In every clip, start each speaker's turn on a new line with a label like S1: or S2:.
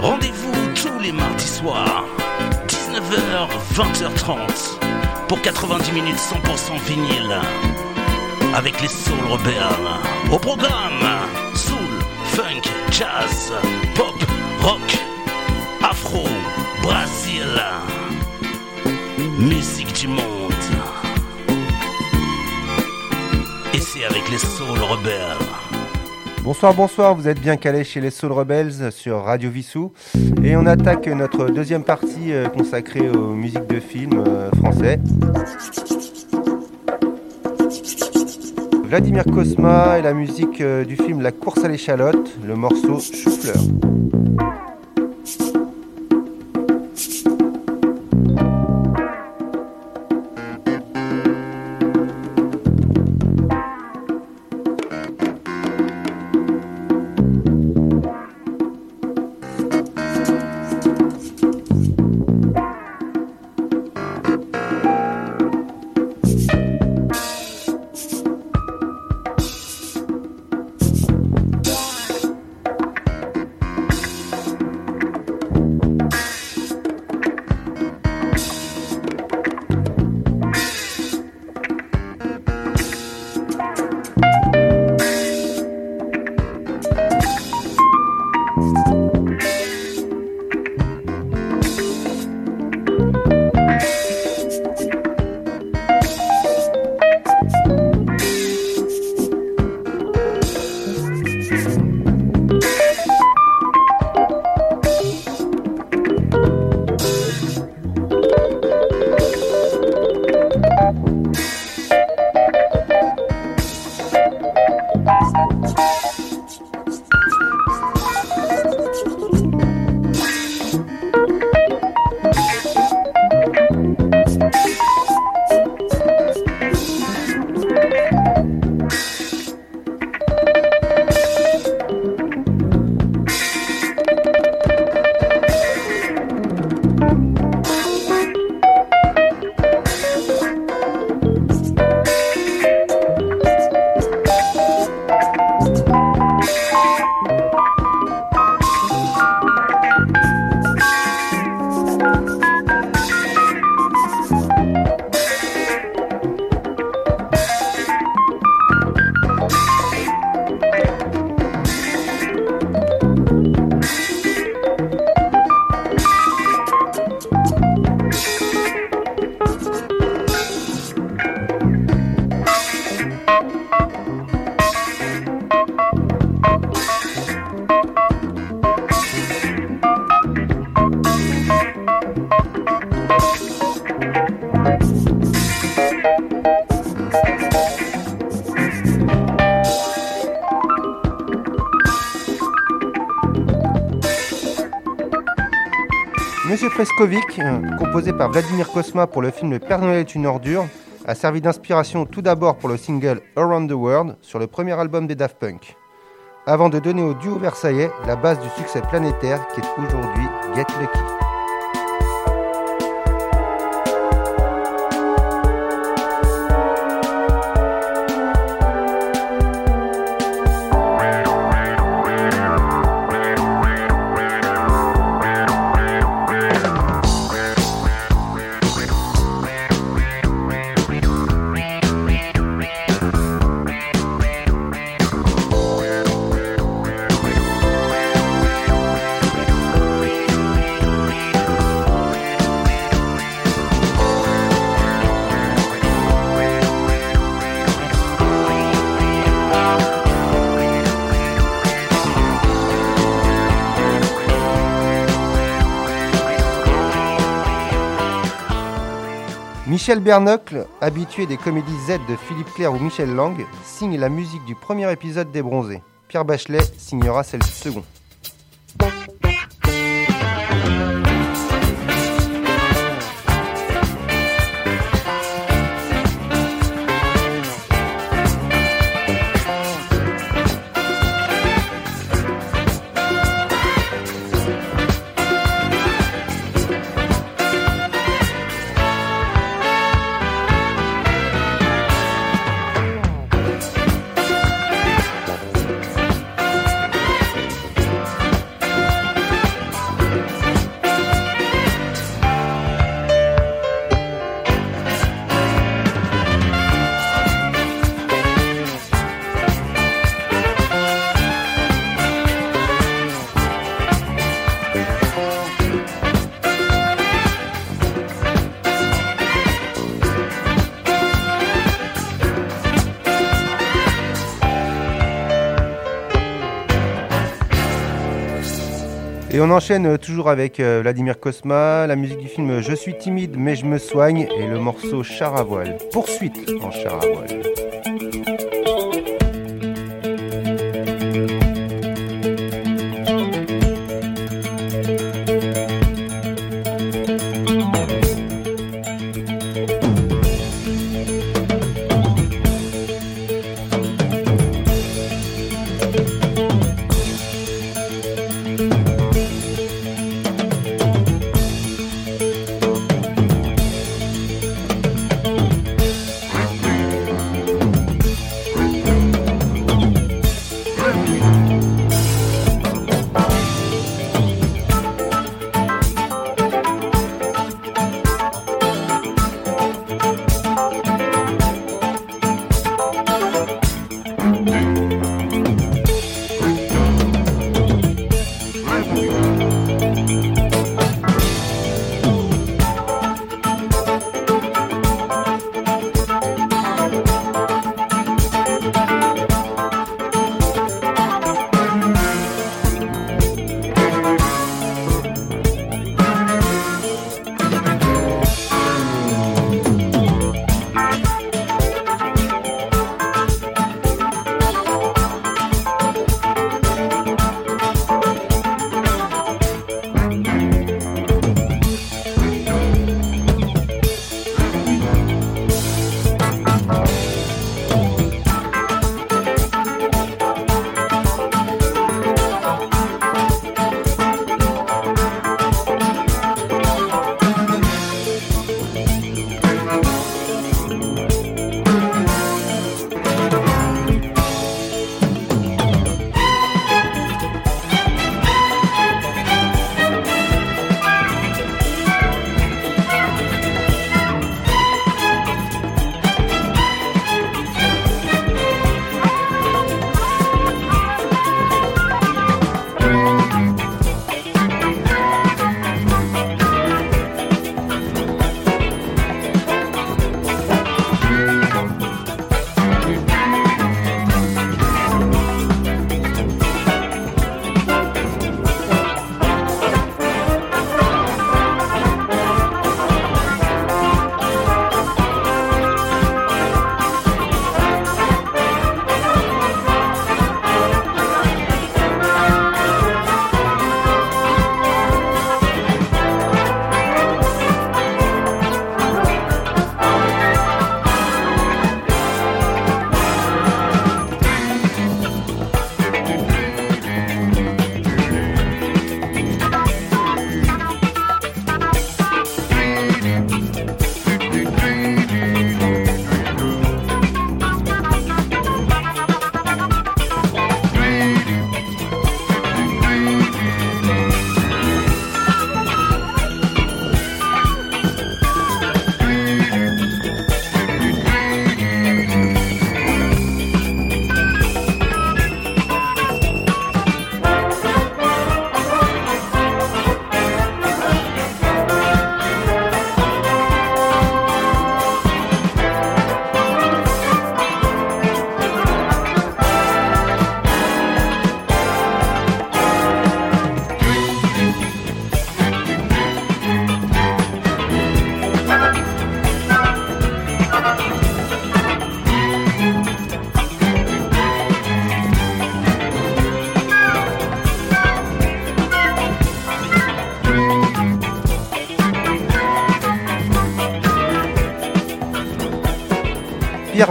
S1: Rendez-vous tous les mardis soirs, 19h, 20h30, pour 90 minutes 100% vinyle. Avec les Soul Rebelles. Au programme, soul, funk, jazz, pop, rock, afro, Brésil. Musique du monde. Et c'est avec les Soul Rebelles.
S2: Bonsoir, bonsoir, vous êtes bien calés chez les Soul Rebels sur Radio Vissou. Et on attaque notre deuxième partie euh, consacrée aux musiques de films euh, français. Vladimir Kosma et la musique euh, du film La course à l'échalote, le morceau Chou-fleur. Freskovic, euh, composé par Vladimir Kosma pour le film Le Père Noël est une ordure, a servi d'inspiration tout d'abord pour le single Around the World sur le premier album des Daft Punk, avant de donner au duo versaillais la base du succès planétaire qui est aujourd'hui Get Lucky. Michel Bernocle, habitué des comédies Z de Philippe Clair ou Michel Lang, signe la musique du premier épisode des Bronzés. Pierre Bachelet signera celle du second. Et on enchaîne euh, toujours avec euh, Vladimir Kosma, la musique du film Je suis timide mais je me soigne et le morceau Char à voile. Poursuite en char à voile.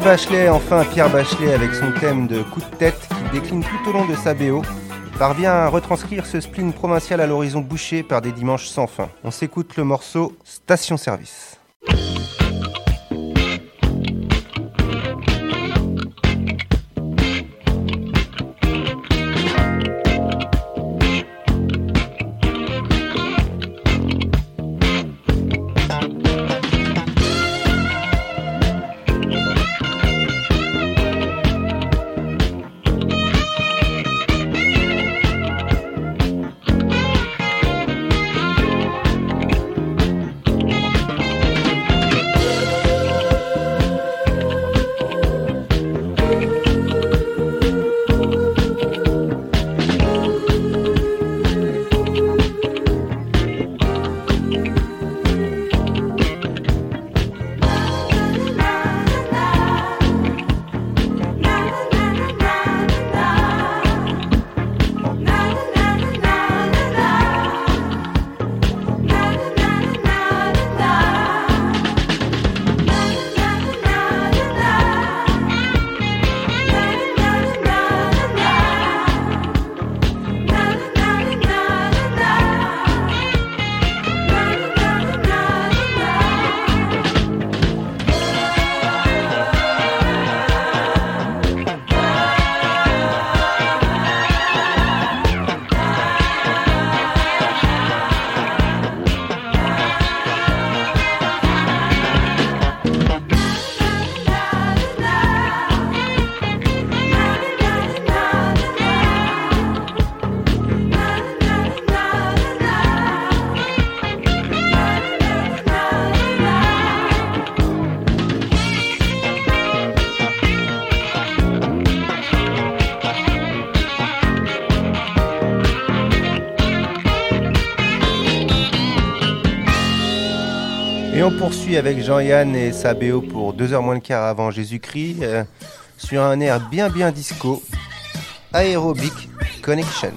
S2: Bachelet, enfin Pierre Bachelet avec son thème de coup de tête qui décline tout au long de sa BO, parvient à retranscrire ce spleen provincial à l'horizon bouché par des dimanches sans fin. On s'écoute le morceau Station Service.
S3: Poursuit avec Jean-Yann et sa BO pour 2 heures moins le quart avant Jésus-Christ euh, sur un air bien bien disco, Aerobic Connection.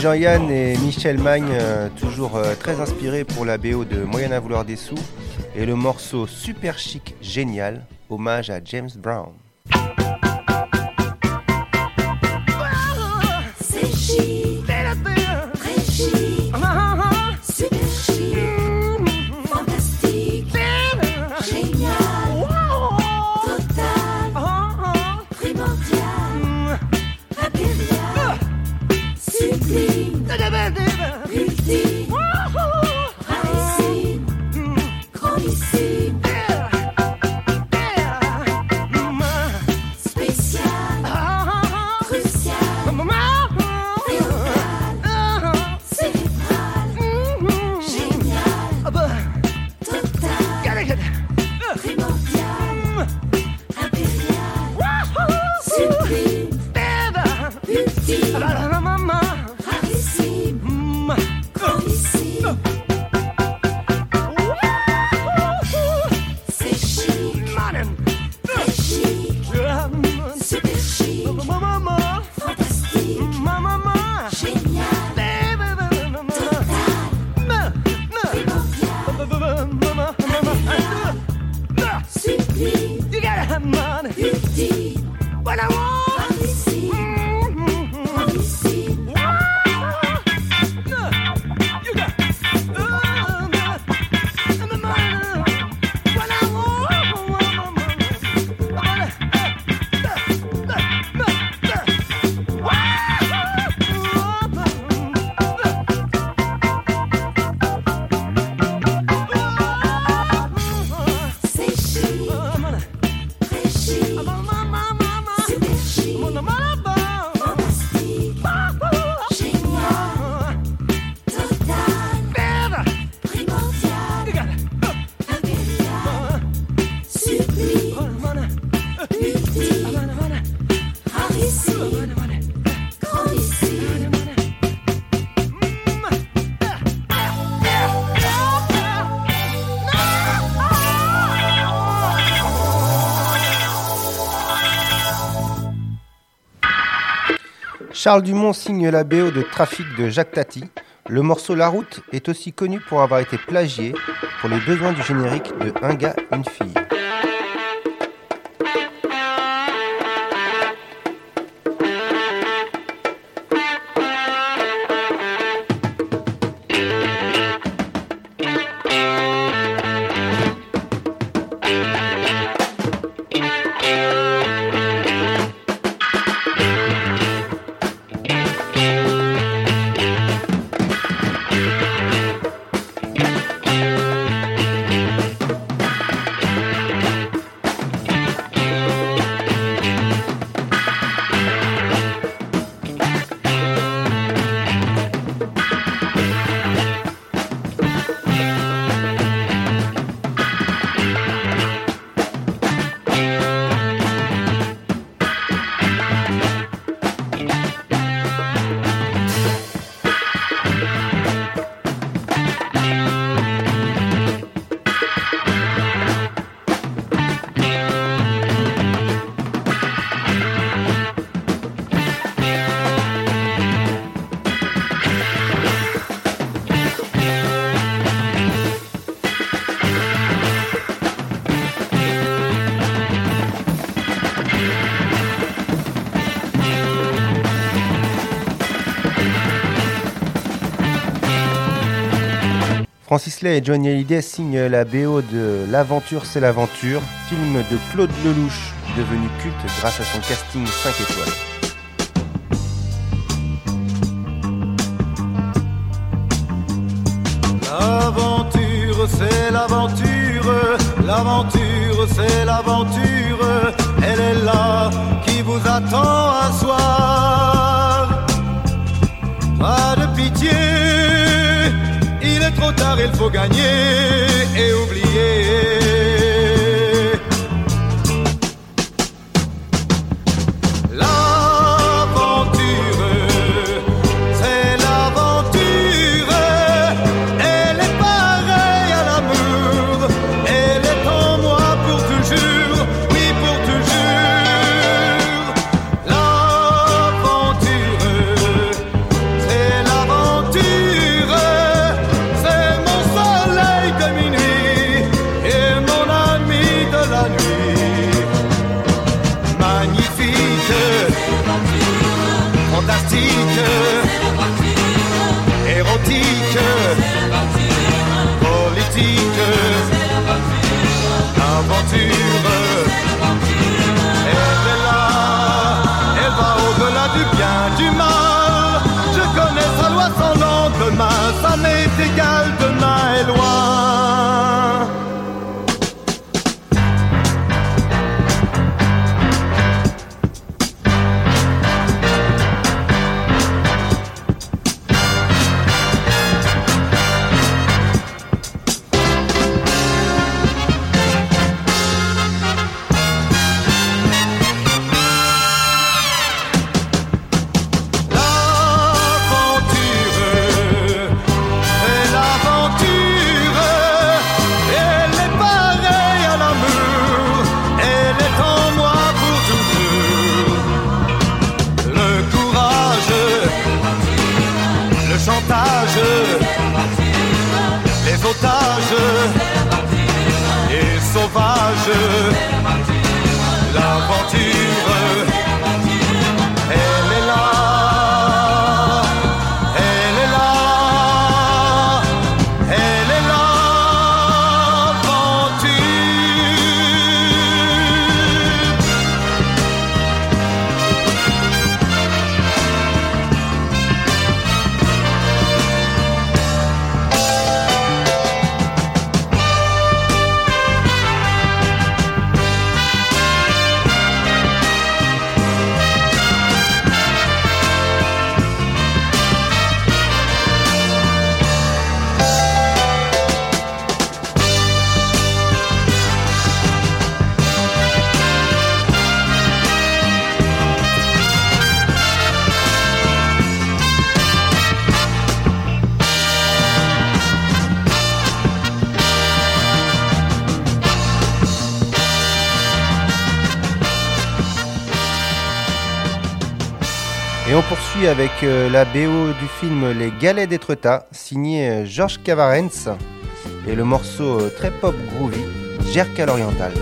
S3: Jean-Yann et Michel Magne, euh, toujours euh, très inspirés pour la BO de Moyen à vouloir des sous,
S2: et le morceau super chic génial, hommage à James Brown.
S4: see
S2: Charles Dumont signe la BO de Trafic de Jacques Tati. Le morceau La Route est aussi connu pour avoir été plagié pour les besoins du générique de Un gars, une fille. Lay et Johnny Hallyday signent la BO de L'aventure c'est l'aventure, film de Claude Lelouch, devenu culte grâce à son casting 5 étoiles.
S5: L'aventure, c'est l'aventure, l'aventure, c'est l'aventure, elle est là qui vous attend un soir. Pas de pitié, trop tard, il faut gagner et oublier. de Et
S2: on poursuit avec euh, la BO du film Les Galets d'Étretat, signé euh, Georges Cavarens, et le morceau euh, très pop groovy, Jerk à l'oriental.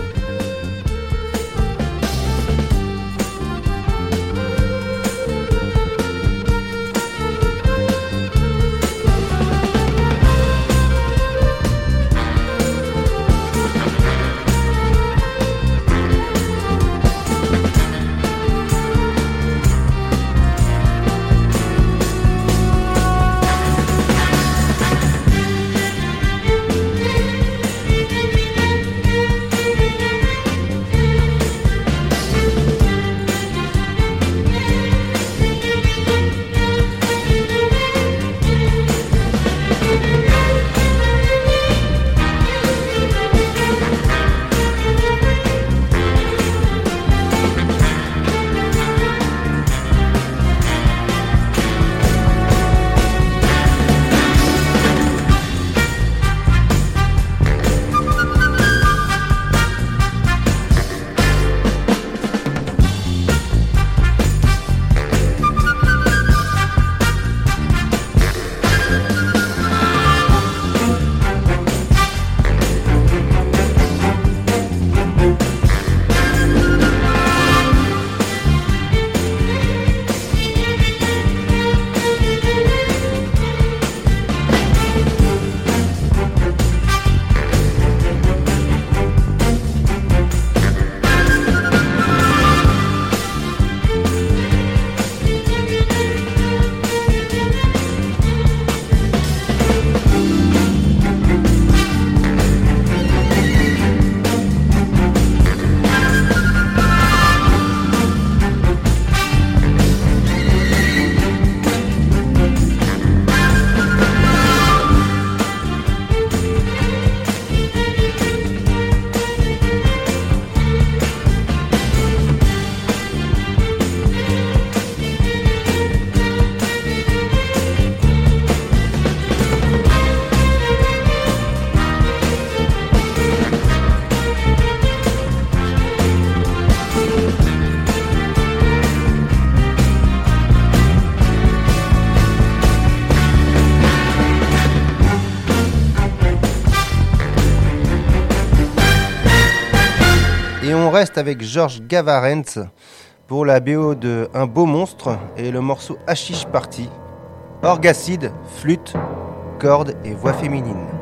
S2: reste avec Georges Gavarentz pour la BO de Un beau monstre et le morceau Hashish Party. Orgacide, flûte, cordes et voix féminine.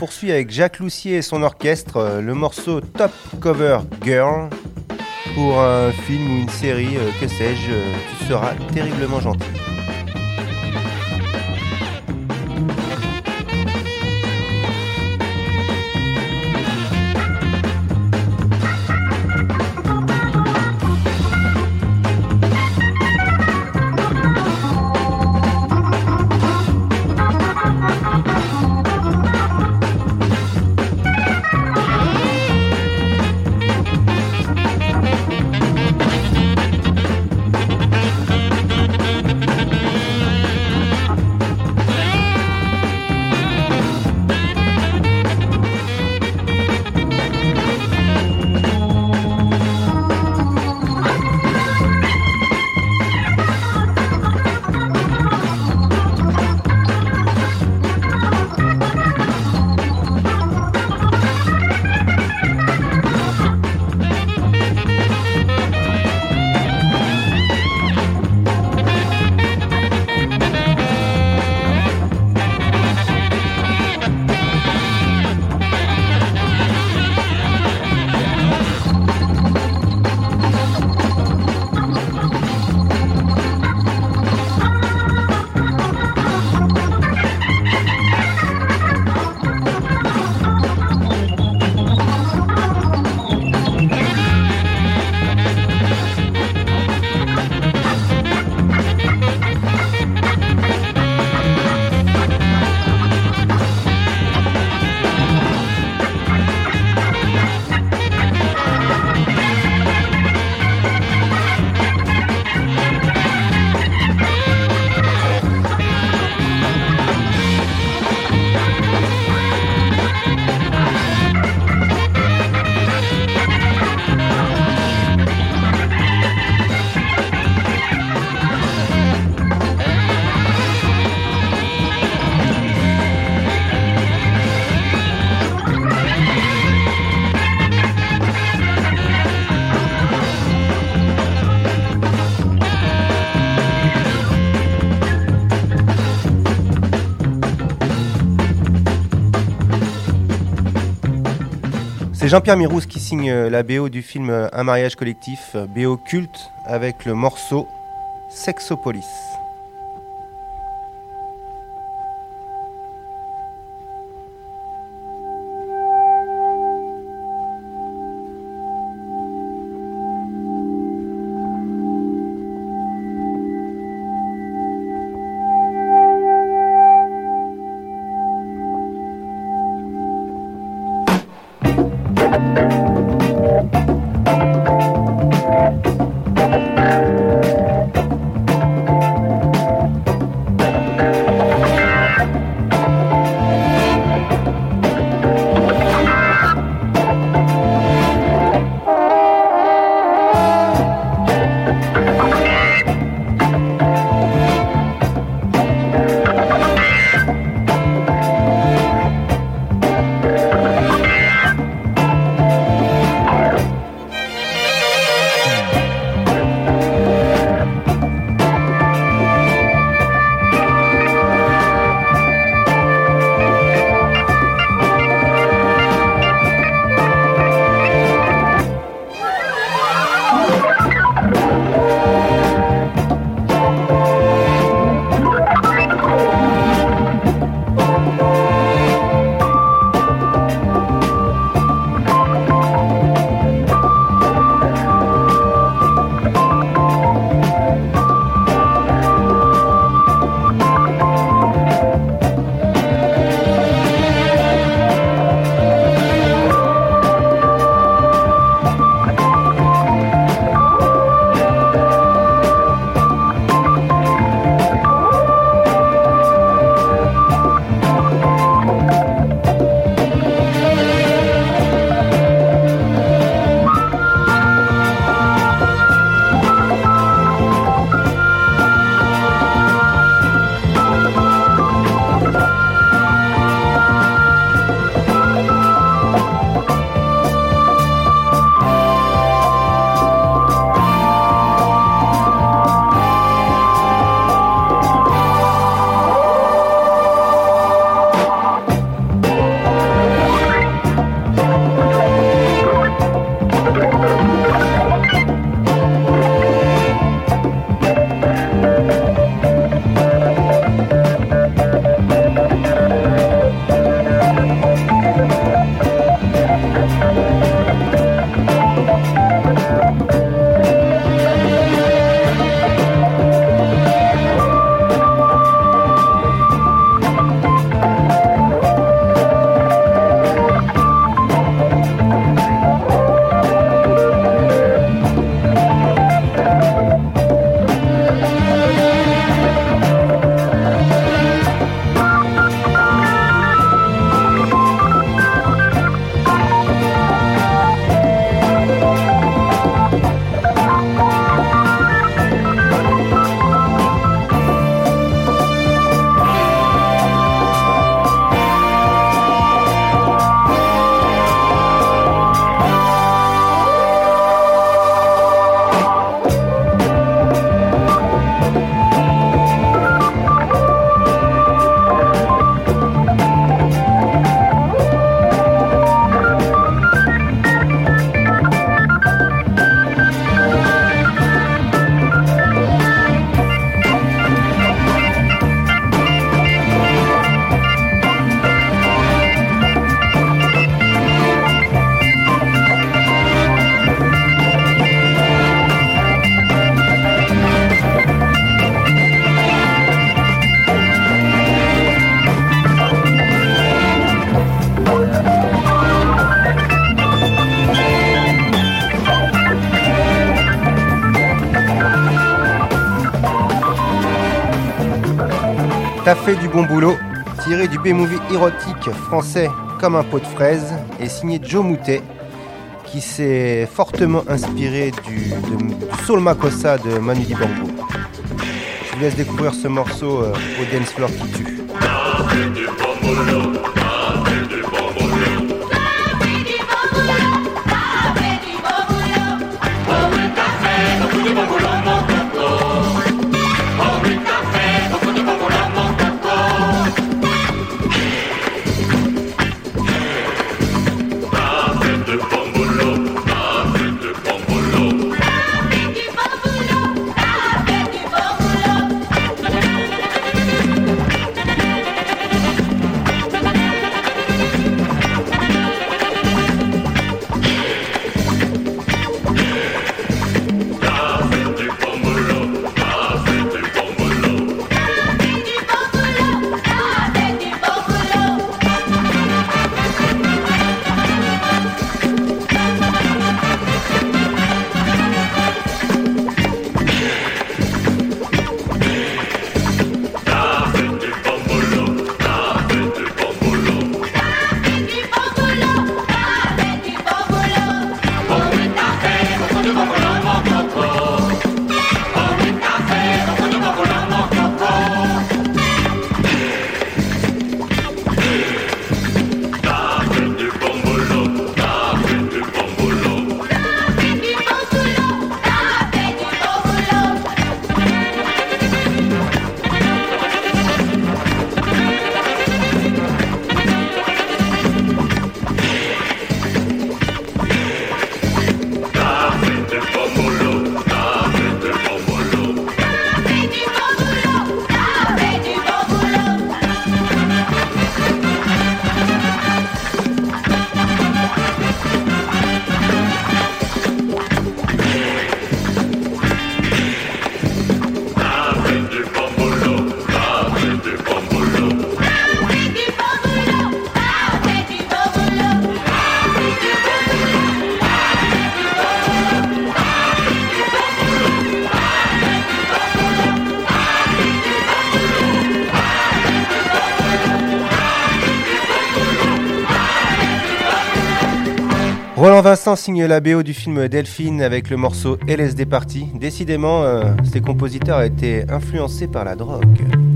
S2: Poursuit avec Jacques Loussier et son orchestre euh, le morceau Top Cover Girl pour un film ou une série, euh, que sais-je, euh, tu seras terriblement gentil. Jean-Pierre Mirouz qui signe euh, la BO du film euh, Un mariage collectif, euh, BO culte, avec le morceau Sexopolis. Français comme un pot de fraise et signé Joe Moutet, qui s'est fortement inspiré du, de- Soul Makossa de Manu Dibango. Je vous laisse découvrir ce morceau euh, au dance floor qui tue. Roland Vincent signe la BO du film Delphine avec le morceau LSD Party. Décidément, euh, ces compositeurs été influencés par la drogue.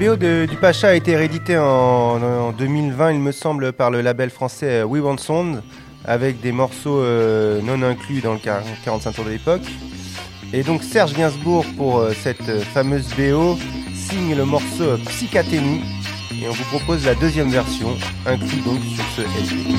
S2: BO de- du Pacha a été rééditée en, en 2020, il me semble, par le label français euh, We Want Sound, avec des morceaux euh, non inclus dans le 40 45 tours de l'époque. Et donc Serge Gainsbourg, pour euh, cette fameuse BO, signe le morceau Psychaténie, et on vous propose la deuxième version, inclus donc sur ce LP.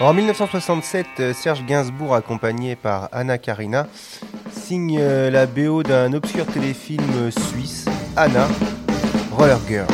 S6: En 1967, euh, Serge Gainsbourg, accompagné par Anna Karina, signe euh, la BO d'un obscur téléfilm euh, suisse, Anna, Roller Girl.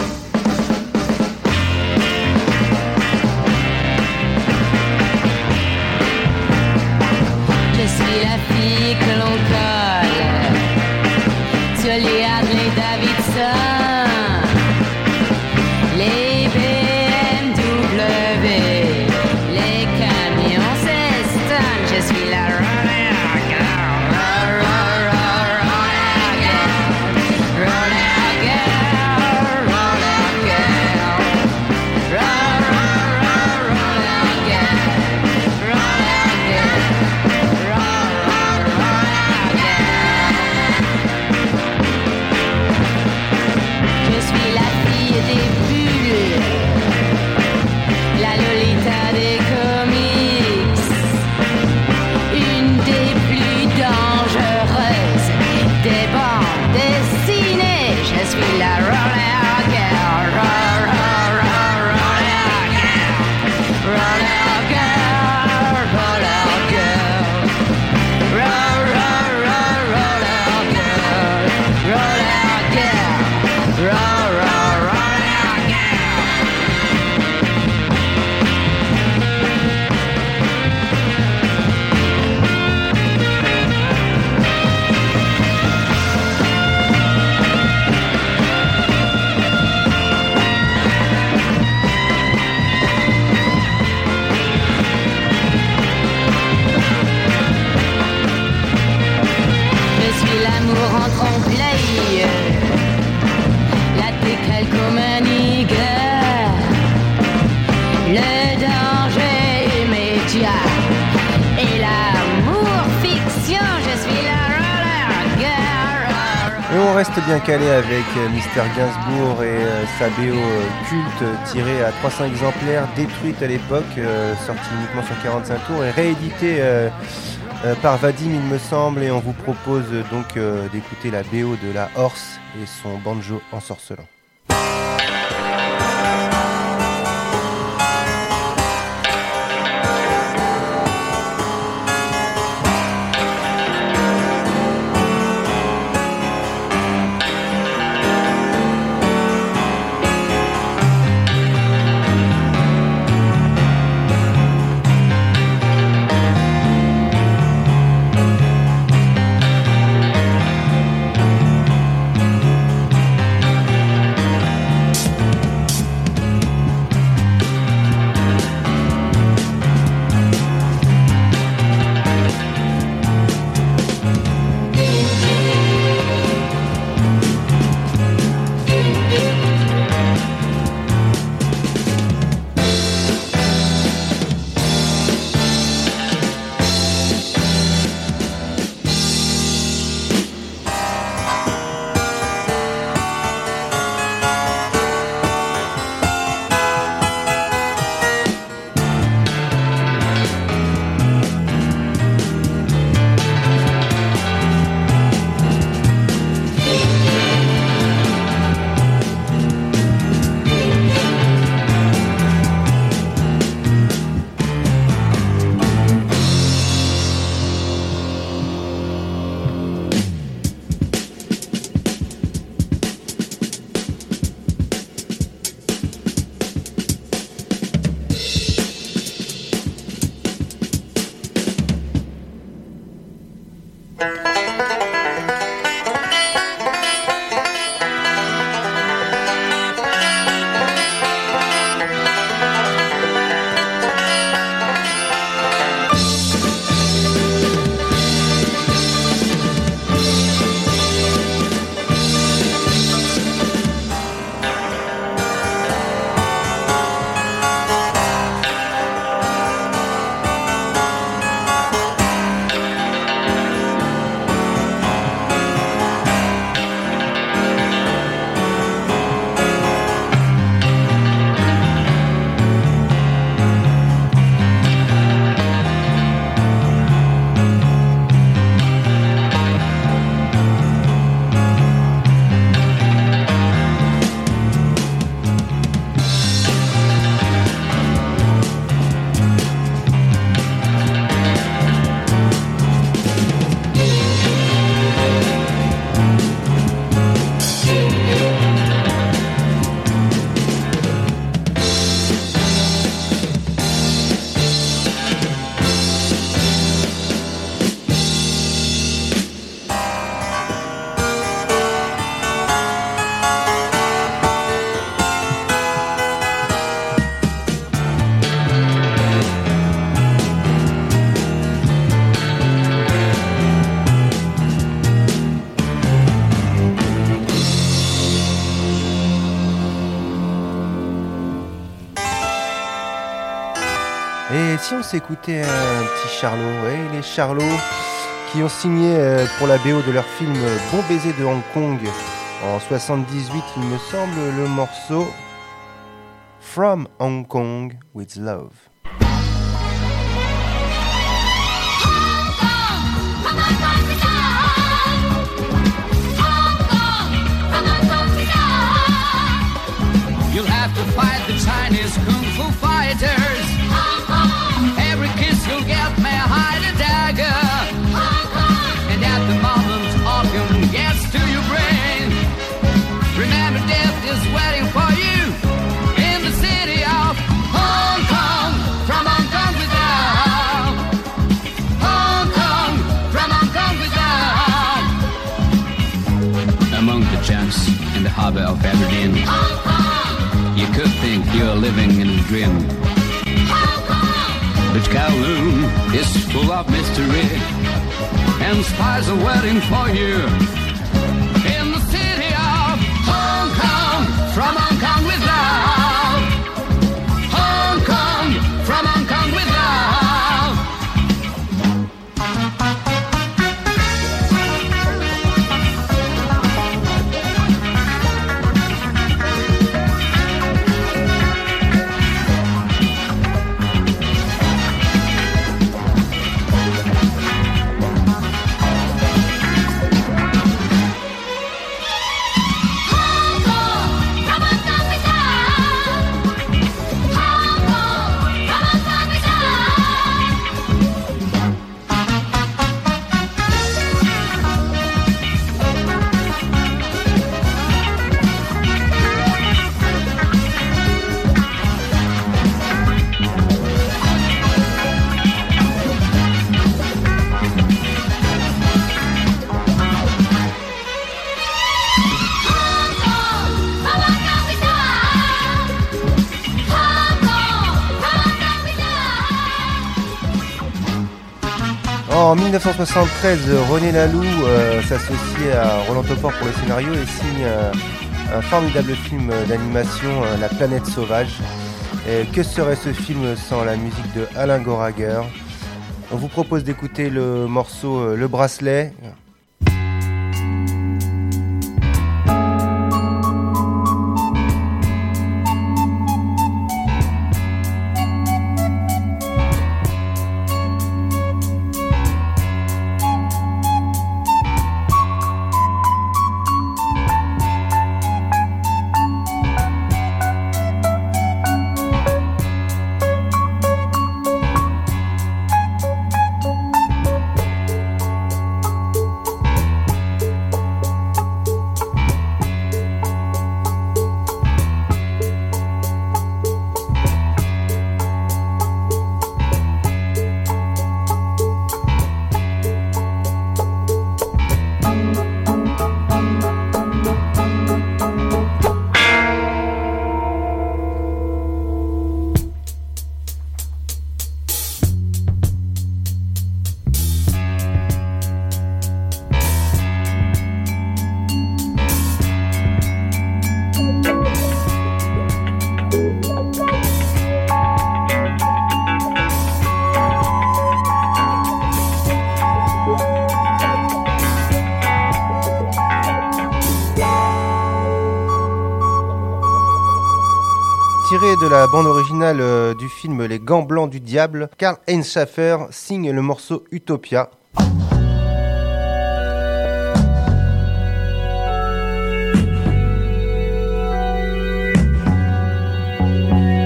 S6: Reste bien calé avec euh, Mister Gainsbourg et euh, sa BO euh, culte tirée à 300 exemplaires, détruite à l'époque, sortie uniquement sur 45 tours et rééditée par Vadim il me semble et on vous propose donc d'écouter la BO de la Horse et son banjo ensorcelant.
S2: S'écoutait un petit Charlot, ouais, les Charlots qui ont signé euh, pour la BO de leur film Bon baiser de Hong Kong en 78, il me semble, le morceau From Hong Kong with Love.
S7: Have to fight the Chinese kung fu fighters. Every kiss you'll get may hide a dagger. And at the to your brain. Remember, death is waiting for you in the city of Hong Kong. From Hong Kong love. Hong Kong, from Hong Kong love. Among the in the harbor of Aberdeen. You could think you're living in a dream. But Kowloon is full of mystery, and spies are waiting for you. In the city of Hong Kong, from Hong Kong with love.
S2: 1973, René Laloux euh, s'associe à Roland Topor pour le scénario et signe euh, un formidable film d'animation, euh, La planète sauvage. Que serait ce film sans la musique de Alain Goraguer? On vous propose d'écouter le morceau Le bracelet. Bande originale euh, du film Les Gants Blancs du Diable, Karl Heinz Schaffer signe le morceau Utopia.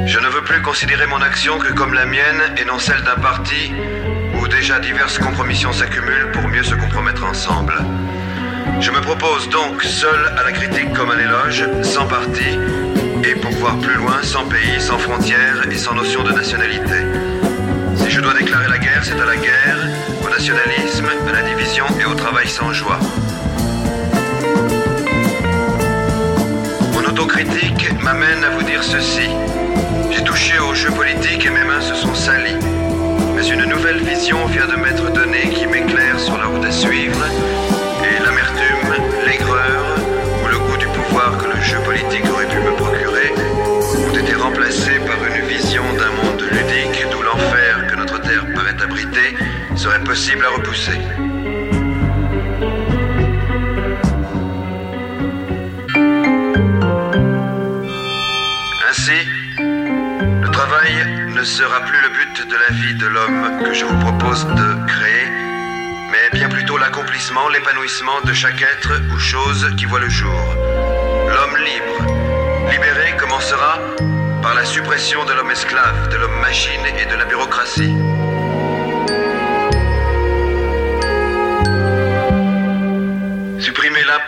S8: Je ne veux plus considérer mon action que comme la mienne et non celle d'un parti où déjà diverses compromissions s'accumulent pour mieux se compromettre ensemble. Je me propose donc seul à la critique comme à l'éloge, sans parti, pour voir plus loin, sans pays, sans frontières et sans notion de nationalité. Si je dois déclarer la guerre, c'est à la guerre, au nationalisme, à la division et au travail sans joie. Mon autocritique m'amène à vous dire ceci. J'ai touché au jeu politique et mes mains se sont salies. Mais une nouvelle vision vient de m'être donnée qui m'éclaire sur la route à suivre. Ainsi, le travail ne sera plus le but de la vie de l'homme que je vous propose de créer, mais bien plutôt l'accomplissement, l'épanouissement de chaque être ou chose qui voit le jour. L'homme libre, libéré, commencera par la suppression de l'homme esclave, de l'homme machine et de la bureaucratie.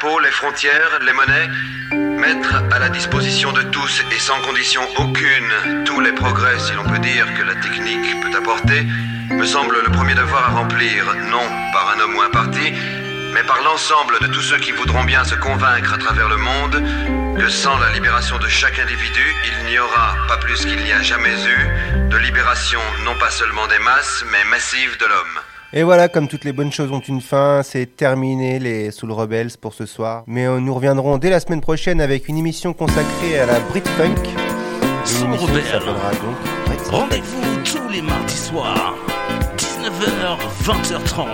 S8: Les frontières, les monnaies, mettre à la disposition de tous et sans condition aucune tous les progrès, si l'on peut dire, que la technique peut apporter, me semble le premier devoir à remplir, non par un homme ou un parti, mais par l'ensemble de tous ceux qui voudront bien se convaincre à travers le monde que sans la libération de chaque individu, il n'y aura, pas plus qu'il n'y a jamais eu, de libération non pas seulement des masses, mais massive de l'homme.
S2: Et voilà, comme toutes les bonnes choses ont une fin, c'est terminé les Soul Rebels pour ce soir. Mais euh, nous reviendrons dès la semaine prochaine avec une émission consacrée à la Brit Funk. Une
S1: Soul
S2: émission qui
S1: Rebel.
S2: s'appellera donc Brit Funk.
S1: Rendez-vous tous les mardis soirs, 19h, 20h30,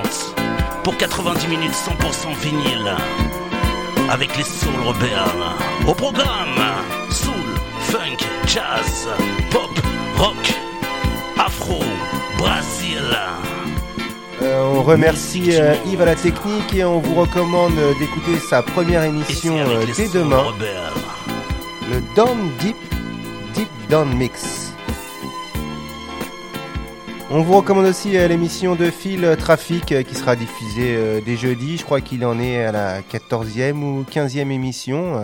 S1: pour 90 minutes 100% vinyle, avec les Soul Rebels. Au programme, Soul, Funk, Jazz, Pop, Rock, Afro, Brésil.
S2: Euh, on remercie euh, Yves à la technique et on vous recommande euh, d'écouter sa première émission euh, dès demain, le Down Deep, Deep Down Mix. On vous recommande aussi l'émission de Phil Trafic qui sera diffusée dès jeudi. Je crois qu'il en est à la 14e ou 15e émission.